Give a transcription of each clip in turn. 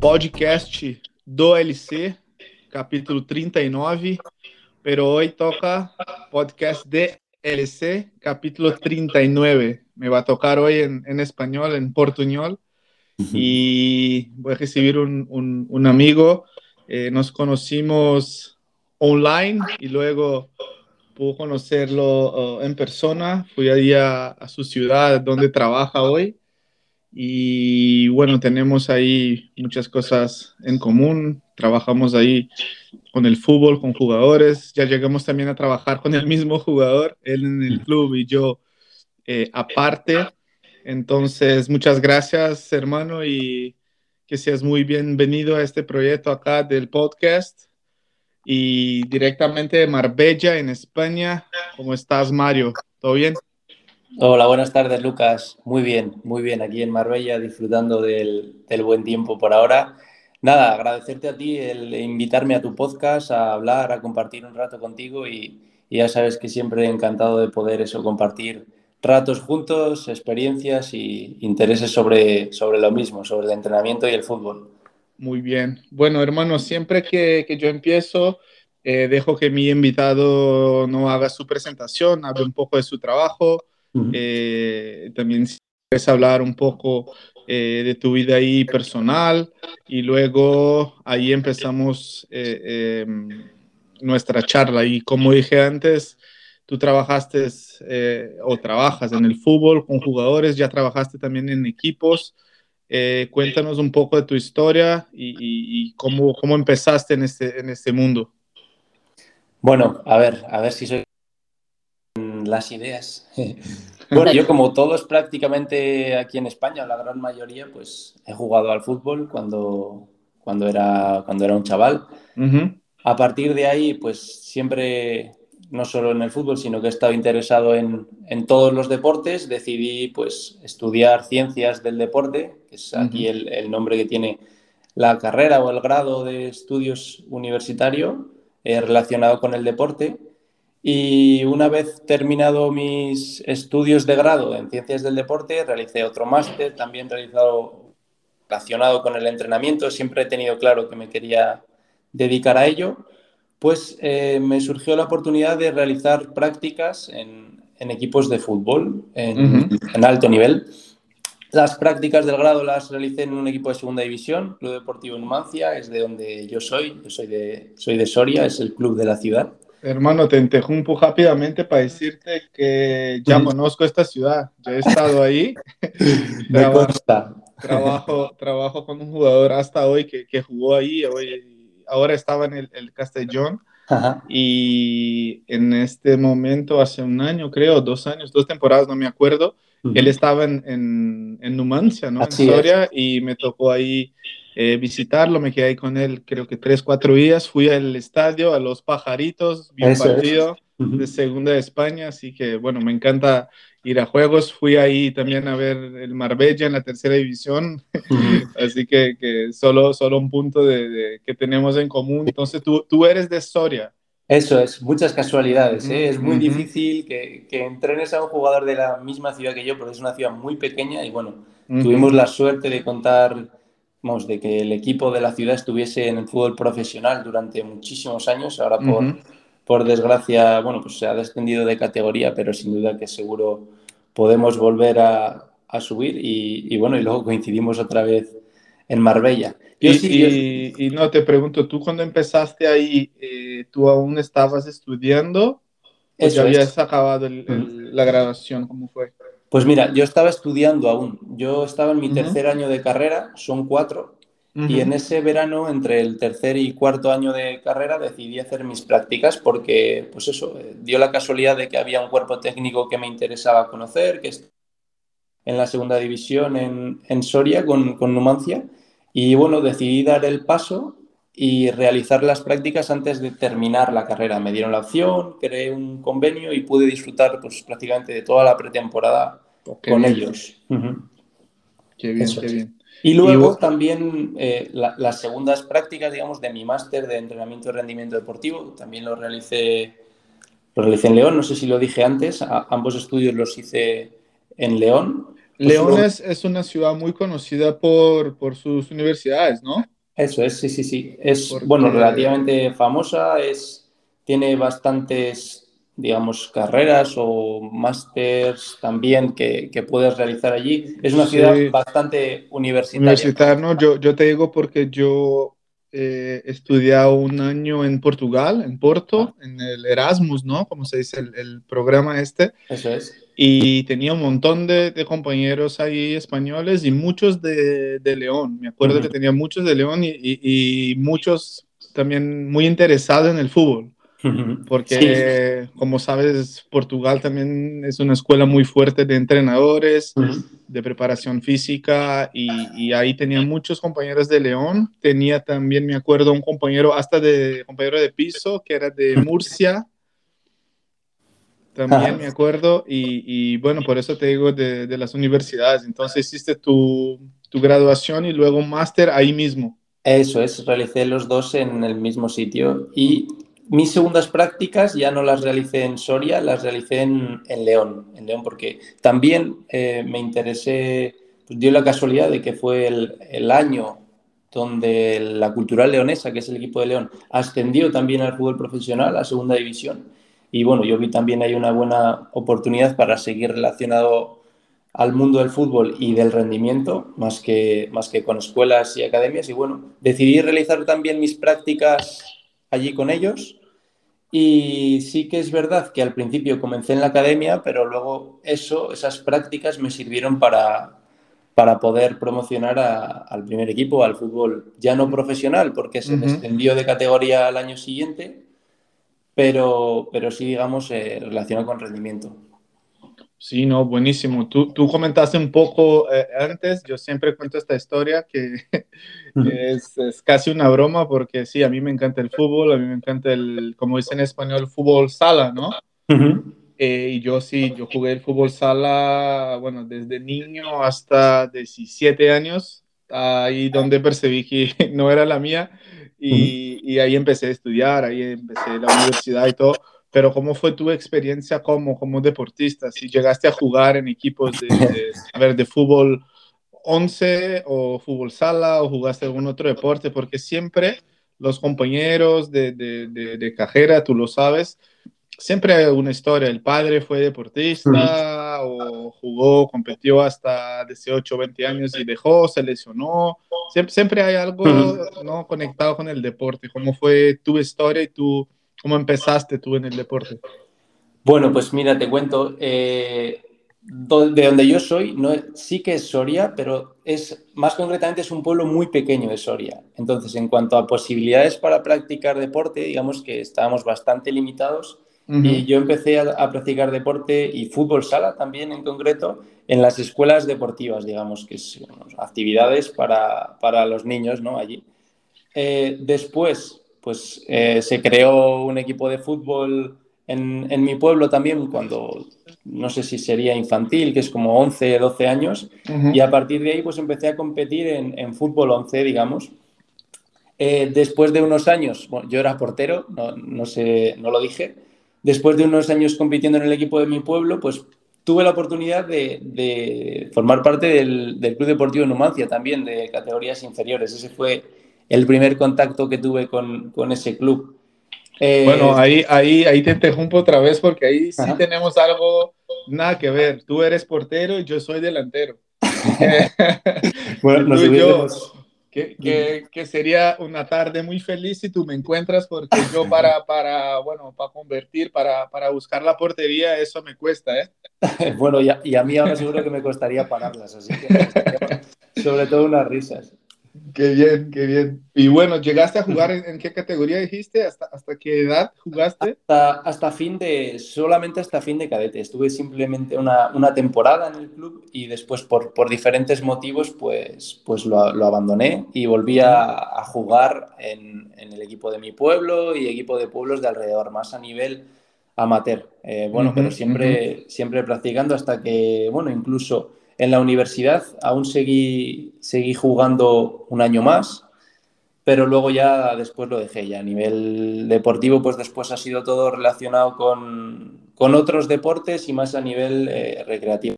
podcast do LC, capítulo 39, pero hoy toca podcast de LC, capítulo 39. Me va a tocar hoy en, en español, en portuñol, y voy a recibir un, un, un amigo. Eh, nos conocimos online y luego pude conocerlo uh, en persona. Fui ahí a, a su ciudad donde trabaja hoy. Y bueno, tenemos ahí muchas cosas en común. Trabajamos ahí con el fútbol, con jugadores. Ya llegamos también a trabajar con el mismo jugador, él en el club y yo eh, aparte. Entonces, muchas gracias, hermano, y que seas muy bienvenido a este proyecto acá del podcast. Y directamente de Marbella, en España. ¿Cómo estás, Mario? ¿Todo bien? Hola, buenas tardes, Lucas. Muy bien, muy bien, aquí en Marbella, disfrutando del, buen tiempo por ahora. Nada, agradecerte a ti el invitarme a tu podcast, a hablar, a compartir un rato contigo y, y ya sabes que siempre he encantado de poder eso, compartir ratos juntos, experiencias y intereses sobre, sobre lo mismo, sobre el entrenamiento y el fútbol. Muy bien. Bueno, hermano, siempre que, que yo empiezo, eh, dejo que mi invitado no haga su presentación, hable un poco de su trabajo eh, también puedes hablar un poco eh, de tu vida ahí personal y luego ahí empezamos eh, em, nuestra charla. Y como dije antes, tú trabajaste eh, o trabajas en el fútbol con jugadores, ya trabajaste también en equipos. cuéntanos un poco de tu historia y, y, y cómo, cómo, empezaste en este, en este mundo. Bueno, a ver, a ver si soy las ideas. bueno, yo como todos prácticamente aquí en España, la gran mayoría, pues he jugado al fútbol cuando, cuando, era, cuando era un chaval. Uh -huh. A partir de ahí, pues siempre, no solo en el fútbol, sino que he estado interesado en, en todos los deportes. Decidí pues estudiar ciencias del deporte, que es aquí uh -huh. el, el, nombre que tiene la carrera o el grado de estudios universitario eh, relacionado con el deporte. Y una vez terminado mis estudios de grado en ciencias del deporte, realicé otro máster, también realizado relacionado con el entrenamiento. Siempre he tenido claro que me quería dedicar a ello. Pues eh, me surgió la oportunidad de realizar prácticas en, en equipos de fútbol en, uh -huh. en, alto nivel. Las prácticas del grado las realicé en un equipo de segunda división, Club Deportivo Numancia, es de donde yo soy. Yo soy de, soy de Soria, es el club de la ciudad. Hermano, te interrumpo rápidamente para decirte que ya conozco esta ciudad, ya he estado ahí. Me trabajo, consta. Trabajo, trabajo con un jugador hasta hoy que, que jugó ahí, hoy, ahora estaba en el, el Castellón. Ajá. Y en este momento, hace un año, creo, dos años, dos temporadas, no me acuerdo, uh -huh. él estaba en, en, en Numancia, ¿no? Así en Soria, y me tocó ahí eh, visitarlo, me quedé ahí con él creo que tres, cuatro días, fui al estadio, a los pajaritos, vi un partido es. uh -huh. de segunda de España, así que bueno, me encanta ir a juegos, fui ahí también a ver el Marbella en la tercera división, uh -huh. así que, que, solo, solo un punto de, de, que tenemos en común, entonces tú, tú eres de Soria. Eso es, muchas casualidades. ¿eh? Es muy uh -huh. difícil que, que, entrenes a un jugador de la misma ciudad que yo, porque es una ciudad muy pequeña y bueno, tuvimos la suerte de contar vamos, de que el equipo de la ciudad estuviese en el fútbol profesional durante muchísimos años. Ahora, por, uh -huh. por desgracia, bueno, pues se ha descendido de categoría, pero sin duda que seguro podemos volver a, a subir. Y, y, bueno, y luego coincidimos otra vez en Marbella. Yo y, sí, yo... y, y, no, te pregunto, ¿tú cuando empezaste ahí, eh, tú aún estabas estudiando? ¿O ya habías acabado el, el, la graduación? ¿Cómo fue? Pues mira, yo estaba estudiando aún. Yo estaba en mi uh -huh. tercer año de carrera, son cuatro, uh -huh. y en ese verano, entre el tercer y cuarto año de carrera, decidí hacer mis prácticas porque, pues eso, eh, dio la casualidad de que había un cuerpo técnico que me interesaba conocer, que es en la segunda división en, en Soria con, con Numancia. Y bueno, decidí dar el paso y realizar las prácticas antes de terminar la carrera. Me dieron la opción, creé un convenio y pude disfrutar pues, prácticamente de toda la pretemporada con bien. ellos. Uh -huh. Qué bien, Eso qué bien. Y luego y... también eh, la, las segundas prácticas, digamos, de mi máster de entrenamiento y rendimiento deportivo, también lo realicé, lo realicé en León, no sé si lo dije antes, a, ambos estudios los hice en León. León es, una ciudad muy conocida por, por sus universidades, ¿no? Eso es, sí, sí, sí. Es, bueno, relativamente famosa, es, tiene bastantes digamos, carreras o másters también que, que, puedes realizar allí. Es una ciudad bastante universitaria. Universitario, yo, yo te digo porque yo eh, he estudiado un año en Portugal, en Porto, en el Erasmus, ¿no? Como se dice, el, programa este. Eso es. Y tenía un montón de, de compañeros ahí españoles y muchos de, de León. Me acuerdo que tenía muchos de León y, y, y muchos también muy interesados en el fútbol porque como sabes, Portugal también es una escuela muy fuerte de entrenadores, de preparación física, y, ahí tenía muchos compañeros de León. Tenía también, me acuerdo, un compañero, hasta de compañero de piso, que era de Murcia. También me acuerdo, y, bueno, por eso te digo de, de las universidades. Entonces hiciste tu, tu graduación y luego un máster ahí mismo. Eso es, realicé los dos en el mismo sitio y mis segundas prácticas ya no las realicé en Soria, las realicé en, León, en León, porque también eh, me interesé, pues dio la casualidad de que fue el, año donde la Cultural Leonesa, que es el equipo de León, ascendió también al fútbol profesional, a segunda división. Y bueno, yo vi también ahí una buena oportunidad para seguir relacionado al mundo del fútbol y del rendimiento, más que, más que con escuelas y academias. Y bueno, decidí realizar también mis prácticas allí con ellos. Y sí que es verdad que al principio comencé en la academia, pero luego eso, esas prácticas me sirvieron para, para poder promocionar al primer equipo, al fútbol ya no profesional, porque se descendió de categoría al año siguiente, pero, pero sí, digamos, eh, relacionado con rendimiento. Sí, no, buenísimo. Tú, tú comentaste un poco eh, antes, yo siempre cuento esta historia que es, es, casi una broma porque sí, a mí me encanta el fútbol, a mí me encanta el, como dice en español, fútbol sala, ¿no? Eh, y yo sí, yo jugué el fútbol sala, bueno, desde niño hasta 17 años, ahí donde percibí que no era la mía y, y ahí empecé a estudiar, ahí empecé la universidad y todo pero ¿cómo fue tu experiencia como, como deportista? Si llegaste a jugar en equipos de, a ver, de fútbol 11 o fútbol sala o jugaste algún otro deporte, porque siempre los compañeros de, de, de, cajera, tú lo sabes, siempre hay una historia. El padre fue deportista o jugó, competió hasta 18 o 20 años y dejó, se lesionó. Siempre, siempre hay algo ¿no? conectado con el deporte. ¿Cómo fue tu historia y tu ¿Cómo empezaste tú en el deporte? Bueno, pues mira, te cuento. Eh, de donde yo soy, no, sí que es Soria, pero es más concretamente es un pueblo muy pequeño de Soria. Entonces, en cuanto a posibilidades para practicar deporte, digamos que estábamos bastante limitados. Y yo empecé a, practicar deporte y fútbol sala también en concreto en las escuelas deportivas, digamos, que es actividades para, para, los niños, ¿no? Allí. Eh, después, pues eh, se creó un equipo de fútbol en, en, mi pueblo también cuando, no sé si sería infantil, que es como 11, 12 años, y a partir de ahí pues empecé a competir en, en fútbol 11, digamos. Eh, después de unos años, bueno, yo era portero, no, no, sé, no lo dije, después de unos años compitiendo en el equipo de mi pueblo, pues tuve la oportunidad de, de formar parte del, del, Club Deportivo Numancia también, de categorías inferiores. Ese fue el primer contacto que tuve con, con ese club. Eh, bueno, ahí, ahí, ahí te interrumpo otra vez porque ahí sí tenemos algo, nada que ver. Tú eres portero y yo soy delantero. bueno, nos yo, que, que, que, sería una tarde muy feliz si tú me encuentras porque yo para, para bueno, para convertir, para, para buscar la portería, eso me cuesta, ¿eh? bueno, y a, y a mí ahora seguro que me costaría pararlas, así que sobre todo unas risas. Qué bien, qué bien. Y bueno, ¿llegaste a jugar en, qué categoría dijiste? ¿Hasta, ¿Hasta qué edad jugaste? Hasta, hasta, fin de, solamente hasta fin de cadete. Estuve simplemente una, una temporada en el club y después por, por diferentes motivos pues, pues lo, lo abandoné y volví a, a jugar en, en, el equipo de mi pueblo y equipo de pueblos de alrededor, más a nivel amateur. Eh, bueno, pero siempre, siempre practicando hasta que, bueno, incluso en la universidad aún seguí, seguí jugando un año más, pero luego ya después lo dejé ya. A nivel deportivo, pues después ha sido todo relacionado con, con otros deportes y más a nivel eh, recreativo.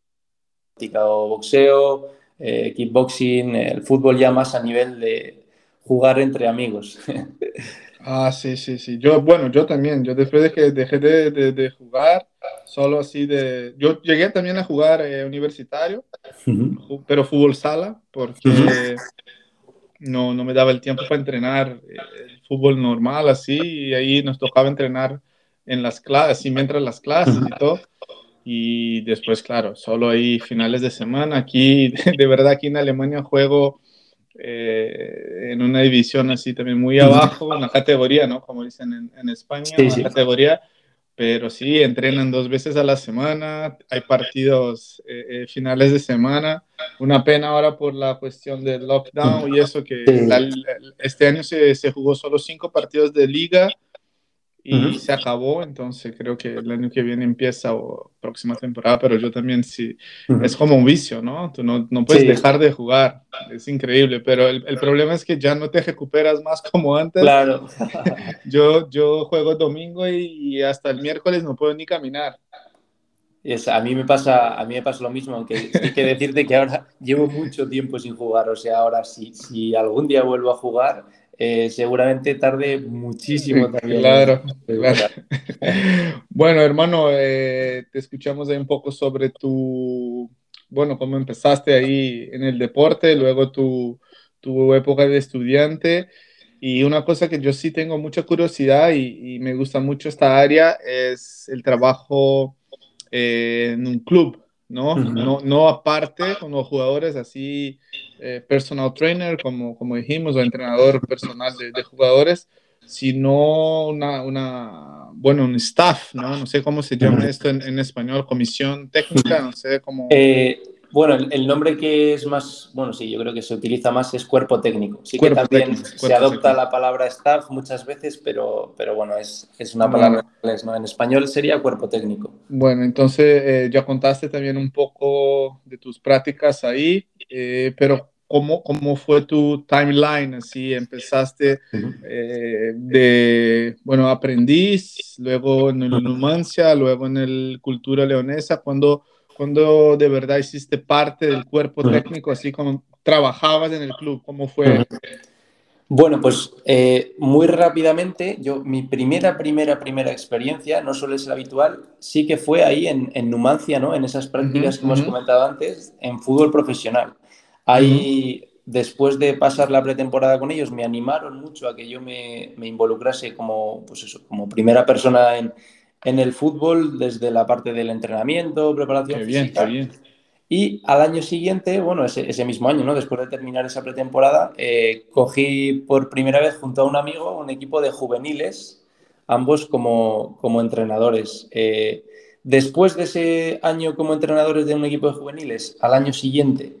practicado boxeo, eh, kickboxing, el fútbol ya más a nivel de jugar entre amigos. Ah, sí, sí, sí. Yo, bueno, yo también. Yo después de que dejé de, jugar, solo así de... Yo llegué también a jugar eh, universitario, pero fútbol sala, porque no, no me daba el tiempo para entrenar eh, el fútbol normal así, y ahí nos tocaba entrenar en las clases, y mientras las clases y todo. Y después, claro, solo ahí finales de semana. Aquí, de verdad, aquí en Alemania juego eh, en una división así también muy abajo, una categoría, ¿no? Como dicen en, España, una categoría. Pero sí, entrenan dos veces a la semana, hay partidos eh, eh, finales de semana. Una pena ahora por la cuestión del lockdown y eso, que este año se, se jugó solo cinco partidos de liga y se acabó, entonces creo que el año que viene empieza o próxima temporada, pero yo también sí, es como un vicio, ¿no? Tú no, no puedes dejar de jugar, es increíble, pero el, el, problema es que ya no te recuperas más como antes. Claro. yo, yo juego domingo y, hasta el miércoles no puedo ni caminar. Es, a, mí me pasa, a mí me pasa lo mismo, aunque hay que decirte que ahora llevo mucho tiempo sin jugar, o sea, ahora sí, si algún día vuelvo a jugar eh, seguramente tarde muchísimo también. Claro, bueno, hermano, eh, te escuchamos ahí un poco sobre tu, bueno, cómo empezaste ahí en el deporte, luego tu, tu época de estudiante. Y una cosa que yo sí tengo mucha curiosidad y, y me gusta mucho esta área es el trabajo eh, en un club. ¿No? no, no aparte con los jugadores así, eh, personal trainer, como, como dijimos, o entrenador personal de, jugadores, sino una, una, bueno, un staff, ¿no? No sé cómo se llama esto en, en español, comisión técnica, no sé cómo... Eh, bueno, el, nombre que es más, bueno, sí, yo creo que se utiliza más es cuerpo técnico. Sí que también se adopta la palabra staff muchas veces, pero, pero bueno, es, es una palabra en inglés, ¿no? En español sería cuerpo técnico. Bueno, entonces eh, ya contaste también un poco de tus prácticas ahí, eh, pero ¿cómo, ¿cómo fue tu timeline? Así empezaste eh, de, bueno, aprendiz, luego en el Numancia, luego en el Cultura Leonesa, cuando cuando de verdad hiciste parte del cuerpo técnico, así como trabajabas en el club? ¿Cómo fue? Bueno, pues eh, muy rápidamente, yo mi primera, primera, primera experiencia, no suele ser habitual, sí que fue ahí en, Numancia, ¿no? En esas prácticas que hemos comentado antes, en fútbol profesional. Ahí, después de pasar la pretemporada con ellos, me animaron mucho a que yo me, me involucrase como, pues eso, como primera persona en, en el fútbol desde la parte del entrenamiento, preparación física. Bien, Y al año siguiente, bueno, ese, mismo año, ¿no? Después de terminar esa pretemporada, eh, cogí por primera vez junto a un amigo un equipo de juveniles, ambos como, como entrenadores. Eh, después de ese año como entrenadores de un equipo de juveniles, al año siguiente,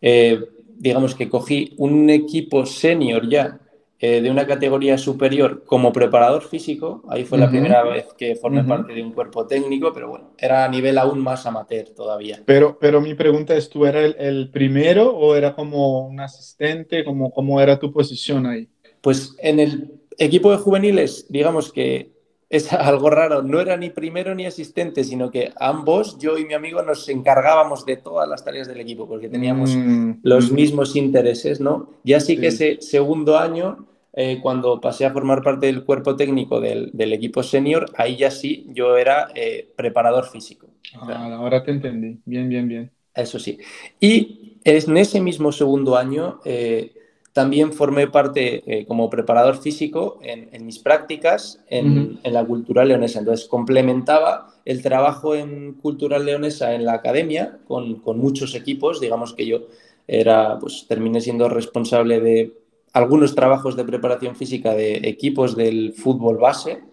eh, digamos que cogí un equipo senior ya eh, de una categoría superior como preparador físico. Ahí fue la primera vez que formé parte de un cuerpo técnico, pero bueno, era a nivel aún más amateur todavía. Pero, pero mi pregunta es, ¿tú eras el, primero o era como un asistente? ¿Cómo, ¿Cómo era tu posición ahí? Pues en el equipo de juveniles, digamos que es algo raro, no era ni primero ni asistente, sino que ambos, yo y mi amigo, nos encargábamos de todas las tareas del equipo, porque teníamos mm, los mismos intereses, ¿no? Ya sí, que ese segundo año eh, cuando pasé a formar parte del cuerpo técnico del, equipo senior, ahí ya sí, yo era eh, preparador físico. Ah, ahora te entendí. Bien, bien, bien. Eso sí. Y en ese mismo segundo año eh, también formé parte como preparador físico en, mis prácticas en, la cultural leonesa. Entonces complementaba el trabajo en cultural leonesa en la academia con, con muchos equipos. Digamos que yo era, pues terminé siendo responsable de algunos trabajos de preparación física de equipos del fútbol base,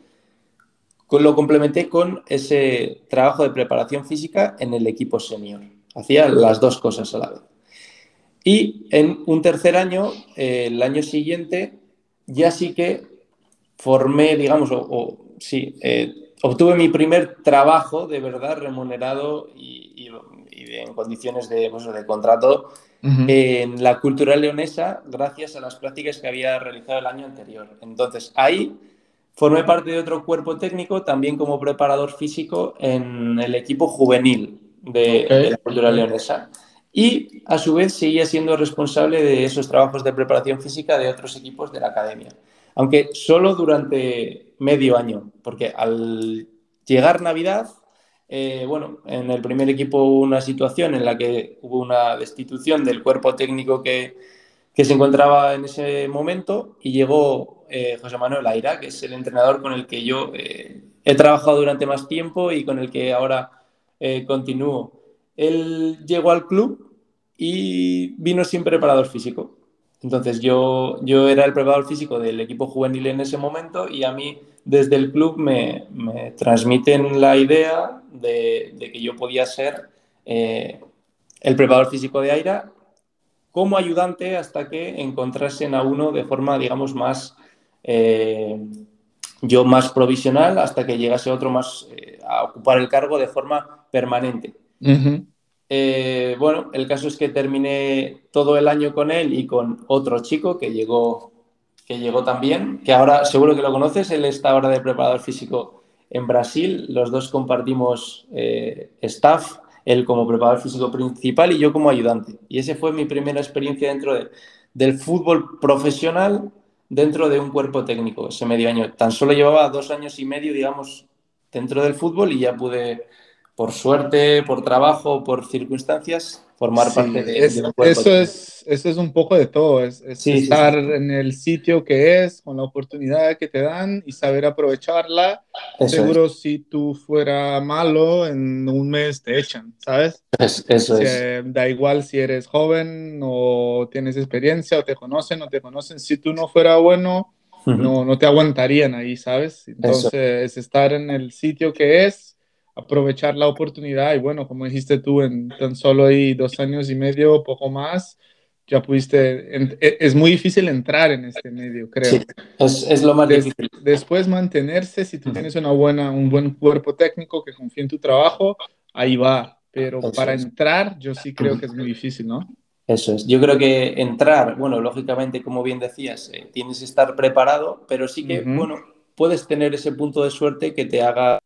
lo complementé con ese trabajo de preparación física en el equipo senior. Hacía las dos cosas a la vez. Y en un tercer año, eh, el año siguiente, ya sí que formé, digamos, o, sí, eh, obtuve mi primer trabajo de verdad remunerado y, en condiciones de, pues, de contrato en la cultura leonesa gracias a las prácticas que había realizado el año anterior. Entonces, ahí formé parte de otro cuerpo técnico, también como preparador físico en el equipo juvenil de, la cultura leonesa. Y a su vez seguía siendo responsable de esos trabajos de preparación física de otros equipos de la academia. Aunque solo durante medio año, porque al llegar Navidad, eh, bueno, en el primer equipo hubo una situación en la que hubo una destitución del cuerpo técnico que, que se encontraba en ese momento y llegó eh, José Manuel Aira, que es el entrenador con el que yo eh, he trabajado durante más tiempo y con el que ahora continúo. Él llegó al club y vino sin preparador físico. Entonces yo, yo era el preparador físico del equipo juvenil en ese momento y a mí desde el club me, transmiten la idea de, que yo podía ser el preparador físico de Aira como ayudante hasta que encontrasen a uno de forma, digamos, más, eh, yo más provisional, hasta que llegase otro más eh, a ocupar el cargo de forma permanente. Eh, bueno, el caso es que terminé todo el año con él y con otro chico que llegó, que llegó también, que ahora seguro que lo conoces, él está ahora de preparador físico en Brasil, los dos compartimos staff él como preparador físico principal y yo como ayudante. Y esa fue mi primera experiencia dentro de, del fútbol profesional dentro de un cuerpo técnico, ese medio año. Tan solo llevaba dos años y medio, digamos, dentro del fútbol y ya pude, por suerte, por trabajo, por circunstancias, formar parte de, es, un cuerpo eso es Eso es un poco de todo, es, estar en el sitio que es, con la oportunidad que te dan y saber aprovecharla. Seguro si tú fuera malo, en un mes te echan, ¿sabes? eso es. Da igual si eres joven o tienes experiencia o te conocen o te conocen. Si tú no fuera bueno, no, no te aguantarían ahí, ¿sabes? Entonces, estar en el sitio que es aprovechar la oportunidad y bueno, como dijiste tú, en tan solo ahí dos años y medio, poco más, ya pudiste, e, es muy difícil entrar en este medio, creo. Sí, es, es lo más difícil. Después mantenerse, si tú tienes una buena, un buen cuerpo técnico que confía en tu trabajo, ahí va, pero para entrar yo sí creo que es muy difícil, ¿no? Eso es. Yo creo que entrar, bueno, lógicamente, como bien decías, eh, tienes que estar preparado, pero sí que, bueno, puedes tener ese punto de suerte que te haga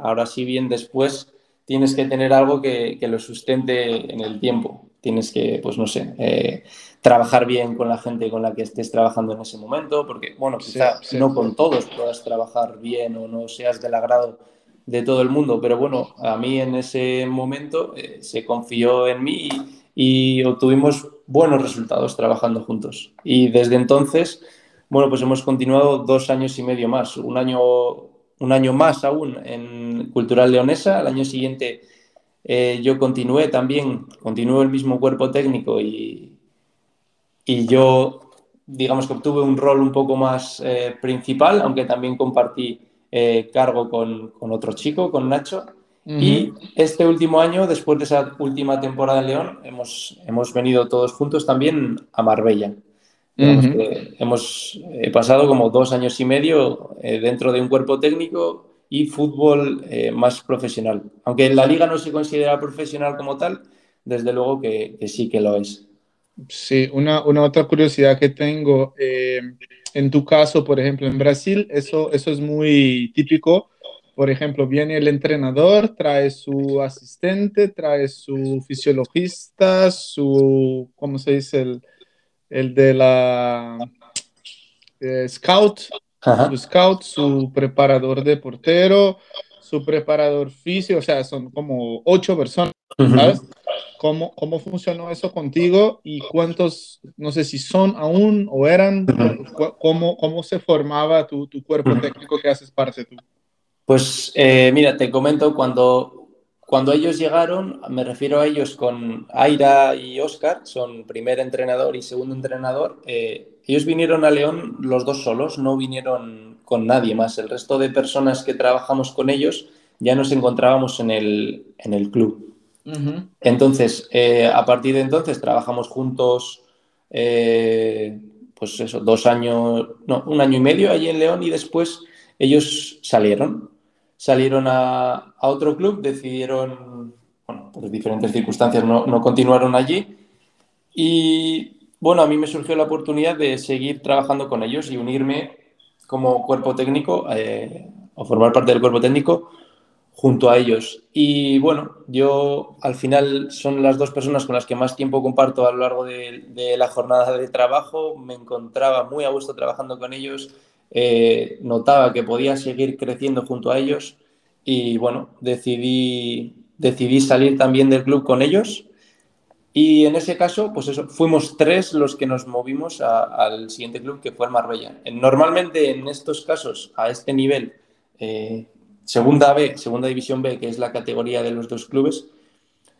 Ahora sí bien después tienes que tener algo que, lo sustente en el tiempo. Tienes que, pues no sé, eh, trabajar bien con la gente con la que estés trabajando en ese momento, porque, bueno, quizá no con todos puedas trabajar bien o no seas del agrado de todo el mundo, pero bueno, a mí en ese momento eh, se confió en mí y, y, obtuvimos buenos resultados trabajando juntos. Y desde entonces, bueno, pues hemos continuado dos años y medio más, un año un año más aún en Cultural Leonesa. Al año siguiente eh, yo continué también, continué el mismo cuerpo técnico y, y yo, digamos que obtuve un rol un poco más eh, principal, aunque también compartí eh, cargo con, con, otro chico, con Nacho. Y este último año, después de esa última temporada en León, hemos, hemos venido todos juntos también a Marbella hemos eh, pasado como dos años y medio eh, dentro de un cuerpo técnico y fútbol eh, más profesional. Aunque en la liga no se considera profesional como tal, desde luego que, sí que lo es. Sí, una, una otra curiosidad que tengo, en tu caso, por ejemplo, en Brasil, eso, eso es muy típico. Por ejemplo, viene el entrenador, trae su asistente, trae su fisiologista, su, ¿cómo se dice? El, el de la eh, scout, su scout, su preparador de portero, su preparador físico, o sea, son como ocho personas, ¿sabes? ¿Cómo, ¿Cómo funcionó eso contigo y cuántos, no sé si son aún o eran, cómo, cómo se formaba tu, tu cuerpo técnico que haces parte tú? Pues eh, mira, te comento, cuando cuando ellos llegaron, me refiero a ellos con Aira y Oscar, son primer entrenador y segundo entrenador. Eh, ellos vinieron a León los dos solos, no vinieron con nadie más. El resto de personas que trabajamos con ellos ya nos encontrábamos en el, en el club. Entonces, eh, a partir de entonces trabajamos juntos, eh, pues eso, dos años, no, un año y medio allí en León y después ellos salieron salieron a, otro club, decidieron, bueno, por diferentes circunstancias no, continuaron allí. Y bueno, a mí me surgió la oportunidad de seguir trabajando con ellos y unirme como cuerpo técnico eh, o formar parte del cuerpo técnico junto a ellos. Y bueno, yo al final son las dos personas con las que más tiempo comparto a lo largo de, la jornada de trabajo. Me encontraba muy a gusto trabajando con ellos, eh, notaba que podía seguir creciendo junto a ellos y bueno, decidí, decidí salir también del club con ellos. Y en ese caso, pues eso, fuimos tres los que nos movimos al siguiente club que fue el Marbella. Normalmente en estos casos, a este nivel, eh, segunda B, segunda división B, que es la categoría de los dos clubes,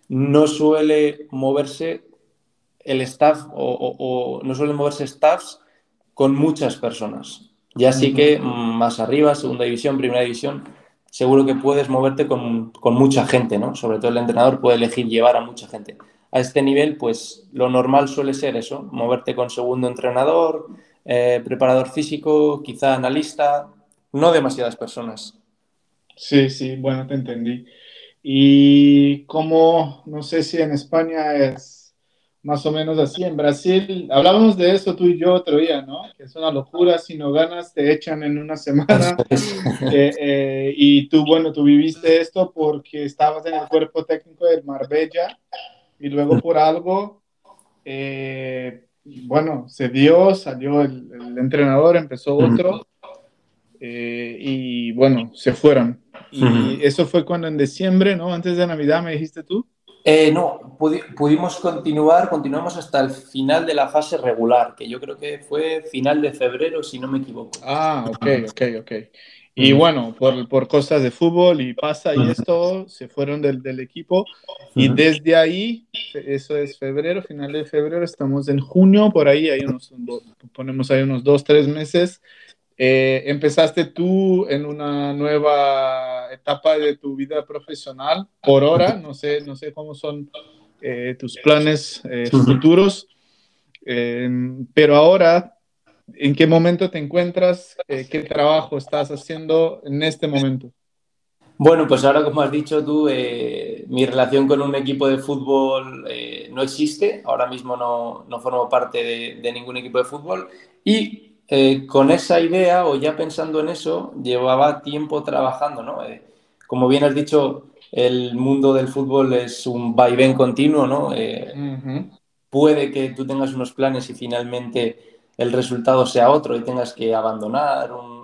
no suele moverse el staff o, no suelen moverse staffs con muchas personas. Ya sí que más arriba, segunda división, primera división, seguro que puedes moverte con, mucha gente, ¿no? Sobre todo el entrenador puede elegir llevar a mucha gente. A este nivel, pues lo normal suele ser eso, moverte con segundo entrenador, eh, preparador físico, quizá analista, no demasiadas personas. Sí, sí, bueno, te entendí. Y como, no sé si en España es más o menos así, en Brasil, hablábamos de eso tú y yo otro día, ¿no? Que es una locura, si no ganas te echan en una semana. Eh, eh, y tú, bueno, tú viviste esto porque estabas en el cuerpo técnico del Marbella y luego por algo, eh, bueno, se dio, salió el, el entrenador, empezó otro. y bueno, se fueron. Y eso fue cuando en diciembre, ¿no? Antes de Navidad, me dijiste tú. Eh, no, pudimos continuar, continuamos hasta el final de la fase regular, que yo creo que fue final de febrero, si no me equivoco. Ah, ok, ok, ok. Y bueno, por, por cosas de fútbol y pasa y esto, se fueron del, del equipo. Y desde ahí, eso es febrero, final de febrero, estamos en junio, por ahí, hay unos, ponemos ahí unos dos, tres meses. Eh, empezaste tú en una nueva etapa de tu vida profesional por ahora, no sé, no sé cómo son eh, tus planes eh, futuros, pero ahora, ¿en qué momento te encuentras? ¿Qué trabajo estás haciendo en este momento? Bueno, pues ahora como has dicho tú, mi relación con un equipo de fútbol no existe, ahora mismo no, no formo parte de, de ningún equipo de fútbol y eh, con esa idea o ya pensando en eso, llevaba tiempo trabajando, ¿no? Eh, como bien has dicho, el mundo del fútbol es un vaivén continuo, ¿no? Eh, puede que tú tengas unos planes y finalmente el resultado sea otro y tengas que abandonar un,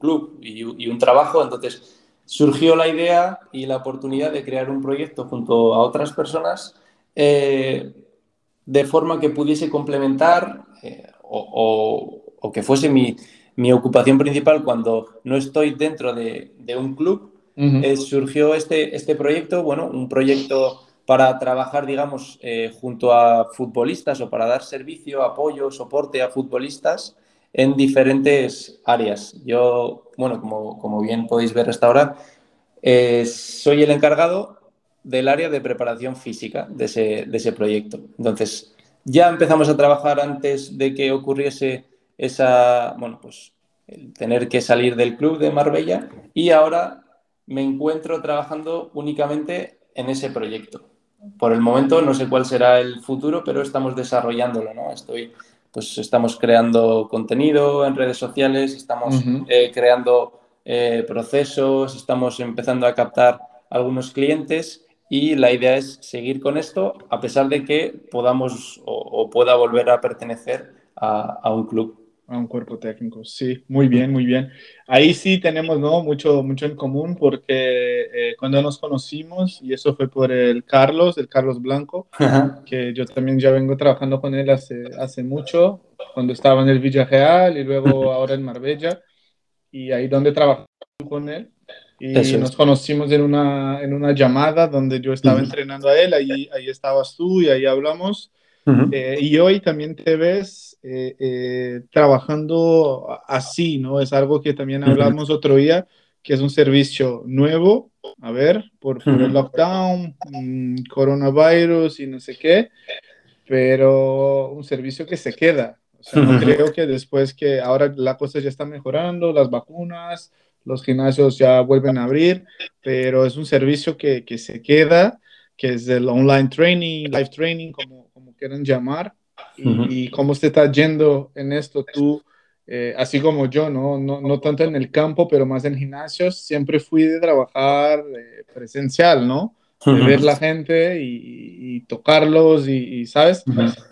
club y, un trabajo. Entonces surgió la idea y la oportunidad de crear un proyecto junto a otras personas de forma que pudiese complementar o, o que fuese mi, ocupación principal cuando no estoy dentro de, un club, eh, surgió este, este proyecto, bueno, un proyecto para trabajar, digamos, eh, junto a futbolistas o para dar servicio, apoyo, soporte a futbolistas en diferentes áreas. Yo, bueno, como, como bien podéis ver hasta ahora, eh, soy el encargado del área de preparación física de ese, de ese proyecto. Entonces, ya empezamos a trabajar antes de que ocurriese esa, bueno, pues el tener que salir del club de Marbella y ahora me encuentro trabajando únicamente en ese proyecto. Por el momento no sé cuál será el futuro, pero estamos desarrollándolo, ¿no? Estoy, pues estamos creando contenido en redes sociales, estamos eh, creando eh, procesos, estamos empezando a captar algunos clientes y la idea es seguir con esto a pesar de que podamos o, pueda volver a pertenecer a un club a un cuerpo técnico. Sí, muy bien, muy bien. Ahí sí tenemos ¿no? mucho, mucho en común porque eh, cuando nos conocimos, y eso fue por el Carlos, el Carlos Blanco, que yo también ya vengo trabajando con él hace, hace mucho, cuando estaba en el Villarreal y luego ahora en Marbella, y ahí donde trabajamos con él. Y nos conocimos en una, en una llamada donde yo estaba entrenando a él, ahí, ahí estabas tú y ahí hablamos. Eh, y hoy también te ves eh, eh, trabajando así, ¿no? Es algo que también hablamos otro día, que es un servicio nuevo, a ver, por, el lockdown, mm, coronavirus y no sé qué, pero un servicio que se queda. O sea, no creo que después que ahora la cosa ya está mejorando, las vacunas, los gimnasios ya vuelven a abrir, pero es un servicio que, que se queda, que es el online training, live training, como quieran llamar, y, cómo se está yendo en esto tú eh, así como yo, ¿no? ¿no? No, tanto en el campo, pero más en gimnasios, siempre fui de trabajar eh, presencial, ¿no? De ver la gente y, tocarlos y, ¿sabes?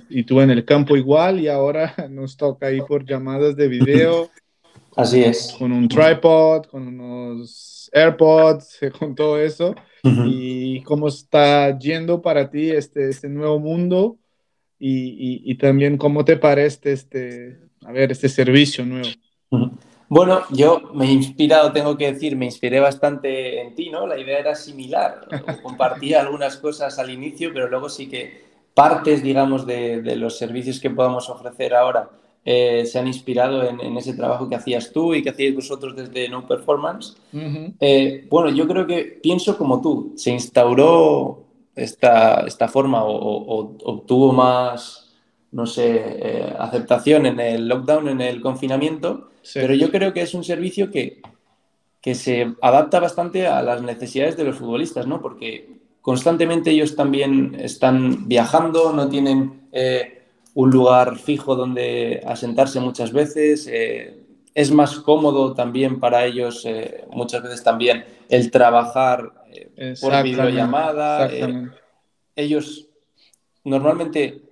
Y tú en el campo igual y ahora nos toca ir por llamadas de video. Así es. Con un tripod, con unos AirPods, con todo eso. Y cómo está yendo para ti este, este nuevo mundo y, y, también cómo te parece este, a ver, este servicio nuevo. Bueno, yo me he inspirado, tengo que decir, me inspiré bastante en ti, ¿no? La idea era similar, compartía algunas cosas al inicio, pero luego sí que partes, digamos, de, de los servicios que podamos ofrecer ahora eh, se han inspirado en, en, ese trabajo que hacías tú y que hacíais vosotros desde No Performance. eh, bueno, yo creo que pienso como tú, se instauró esta, esta forma o, obtuvo más, no sé, eh, aceptación en el lockdown, en el confinamiento, sí. pero yo creo que es un servicio que, que se adapta bastante a las necesidades de los futbolistas, ¿no? Porque constantemente ellos también están viajando, no tienen... Eh, un lugar fijo donde asentarse muchas veces. Eh, es más cómodo también para ellos, eh, muchas veces también, el trabajar eh, por videollamada. Eh, ellos normalmente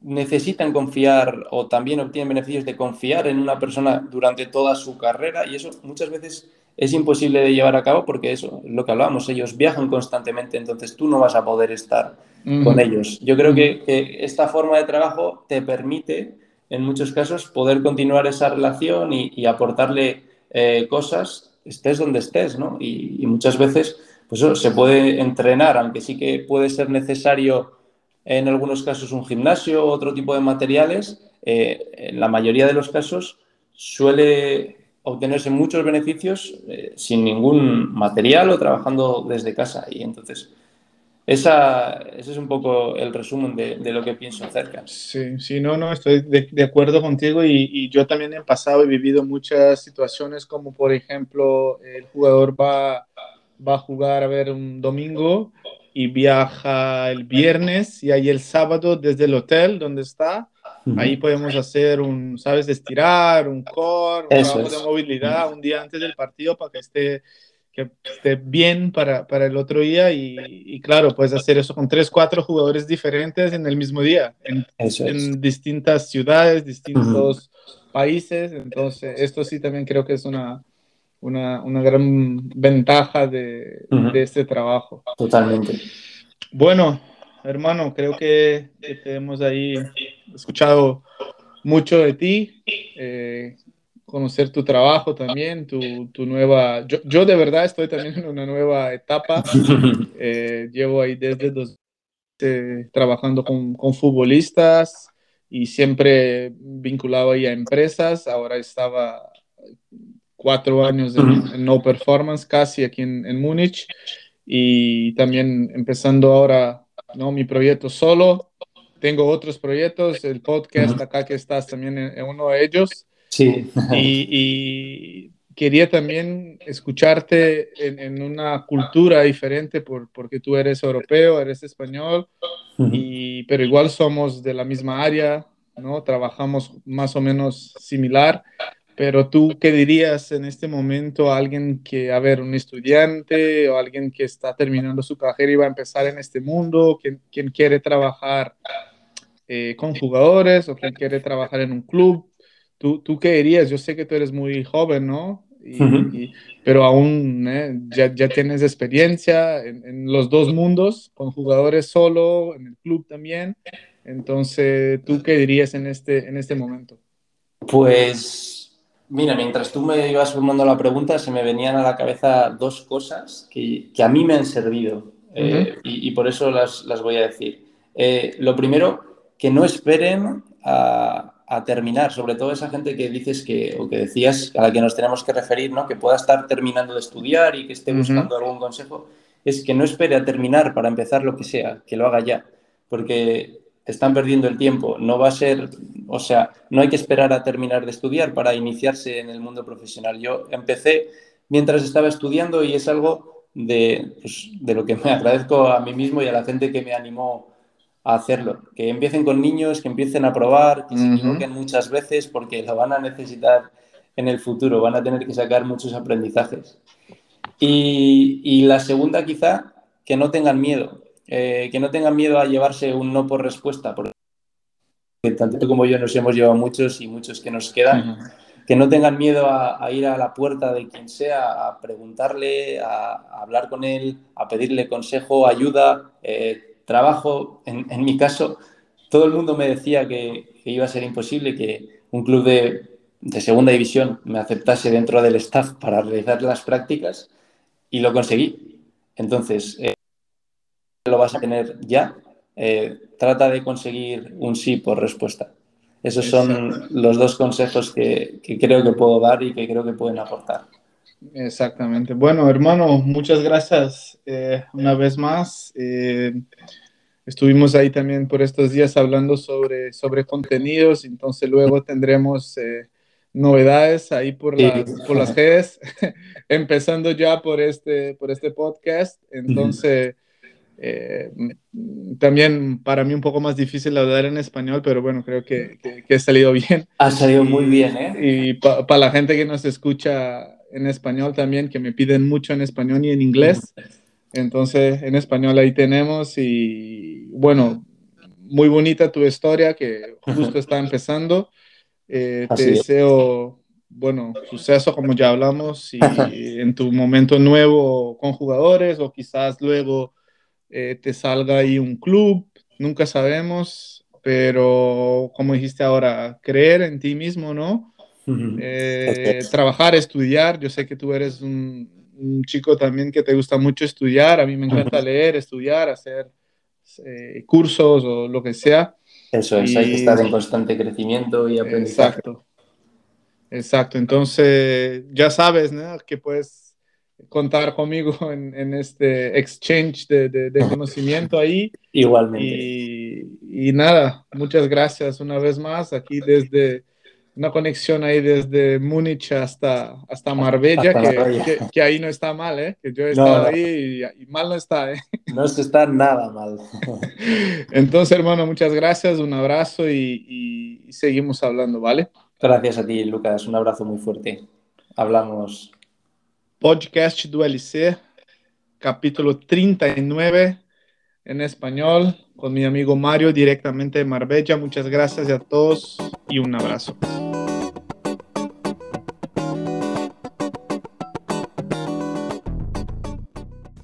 necesitan confiar o también obtienen beneficios de confiar en una persona durante toda su carrera y eso muchas veces es imposible de llevar a cabo porque eso es lo que hablábamos, ellos viajan constantemente, entonces tú no vas a poder estar uh -huh. con ellos. Yo creo que, que, esta forma de trabajo te permite, en muchos casos, poder continuar esa relación y, y aportarle eh, cosas, estés donde estés, ¿no? Y, y muchas veces, pues eso, se puede entrenar, aunque sí que puede ser necesario en algunos casos un gimnasio o otro tipo de materiales, eh, en la mayoría de los casos suele obtenerse muchos beneficios eh, sin ningún material o trabajando desde casa. Y entonces, esa, ese es un poco el resumen de, lo que pienso acerca. Sí, sí, no, no, estoy de, de acuerdo contigo y, y, yo también he pasado y vivido muchas situaciones como, por ejemplo, el jugador va, va a jugar a ver un domingo y viaja el viernes y ahí el sábado desde el hotel donde está Ahí podemos hacer un, ¿sabes? Estirar, un core, un trabajo de movilidad un día antes del partido para que esté, que esté bien para, para el otro día. Y, y, claro, puedes hacer eso con tres, cuatro jugadores diferentes en el mismo día, en, en distintas ciudades, distintos uh -huh. países. Entonces, esto sí también creo que es una, una, una gran ventaja de, uh -huh. de este trabajo. Totalmente. Bueno, hermano, creo que, que tenemos ahí escuchado mucho de ti, eh, conocer tu trabajo también, tu, tu nueva... Yo, yo, de verdad estoy también en una nueva etapa. Eh, llevo ahí desde dos, eh, trabajando con, con, futbolistas y siempre vinculado ahí a empresas. Ahora estaba cuatro años en, en No Performance, casi aquí en, en Múnich. Y también empezando ahora ¿no? mi proyecto solo tengo otros proyectos, el podcast uh -huh. acá que estás también en, en, uno de ellos. Sí. y, y, quería también escucharte en, en, una cultura diferente por, porque tú eres europeo, eres español, uh -huh. y, pero igual somos de la misma área, ¿no? Trabajamos más o menos similar. Pero tú, ¿qué dirías en este momento a alguien que, a ver, un estudiante o alguien que está terminando su carrera y va a empezar en este mundo, quien, quien quiere trabajar eh, con jugadores o quien quiere trabajar en un club? ¿Tú, ¿Tú qué dirías? Yo sé que tú eres muy joven, ¿no? Y, uh -huh. y, pero aún eh, ya, ya, tienes experiencia en, en, los dos mundos, con jugadores solo, en el club también. Entonces, ¿tú qué dirías en este, en este momento? Pues Mira, mientras tú me ibas formando la pregunta, se me venían a la cabeza dos cosas que, que a mí me han servido uh -huh. eh, y, y, por eso las, las voy a decir. Eh, lo primero, que no esperen a, a, terminar, sobre todo esa gente que dices que, o que decías, a la que nos tenemos que referir, ¿no? que pueda estar terminando de estudiar y que esté buscando uh -huh. algún consejo, es que no espere a terminar para empezar lo que sea, que lo haga ya. Porque están perdiendo el tiempo. No va a ser, o sea, no hay que esperar a terminar de estudiar para iniciarse en el mundo profesional. Yo empecé mientras estaba estudiando y es algo de, pues, de lo que me agradezco a mí mismo y a la gente que me animó hacerlo. Que empiecen con niños, que empiecen a probar, que se equivoquen muchas veces porque lo van a necesitar en el futuro, van a tener que sacar muchos aprendizajes. Y, la segunda quizá, que no tengan miedo, eh, que no tengan miedo a llevarse un no por respuesta, porque tanto como yo nos hemos llevado muchos y muchos que nos quedan, que no tengan miedo a, ir a la puerta de quien sea, a preguntarle, a, hablar con él, a pedirle consejo, ayuda, eh, trabajo. En, mi caso, todo el mundo me decía que, iba a ser imposible que un club de, de segunda división me aceptase dentro del staff para realizar las prácticas y lo conseguí. Entonces, eh, lo vas a tener ya. Eh, trata de conseguir un sí por respuesta. Esos son los dos consejos que, creo que puedo dar y que creo que pueden aportar. Exactamente. Bueno, hermano, muchas gracias eh, una vez más. estuvimos ahí también por estos días hablando sobre, sobre contenidos, entonces luego tendremos novedades ahí por las, por las redes, empezando ya por este, por este podcast. Entonces, eh, también para mí un poco más difícil hablar en español, pero bueno, creo que, que, ha salido bien. Ha salido muy bien, ¿eh? Y para la gente que nos escucha en español también, que me piden mucho en español y en inglés. Entonces, en español ahí tenemos y bueno, muy bonita tu historia que justo está empezando. Eh, te deseo, bueno, suceso como ya hablamos y en tu momento nuevo con jugadores o quizás luego eh, te salga ahí un club, nunca sabemos, pero como dijiste ahora, creer en ti mismo, ¿no? Eh, trabajar, estudiar, yo sé que tú eres un, chico también que te gusta mucho estudiar, a mí me encanta leer, estudiar, hacer cursos o lo que sea. Eso es, hay que estar en constante crecimiento y aprendizaje. Exacto. Exacto. Entonces, ya sabes, ¿no? Que puedes contar conmigo en, este exchange de, conocimiento ahí. Igualmente. Y, nada, muchas gracias una vez más aquí desde una conexión ahí desde Múnich hasta, hasta Marbella, que, ahí no está mal, ¿eh? Que yo he estado ahí y, mal no está, ¿eh? No se está nada mal. Entonces, hermano, muchas gracias, un abrazo y, y seguimos hablando, ¿vale? Gracias a ti, Lucas, un abrazo muy fuerte. Hablamos. Podcast do LC, capítulo 39 en español, con mi amigo Mario directamente de Marbella. Muchas gracias a todos y un abrazo.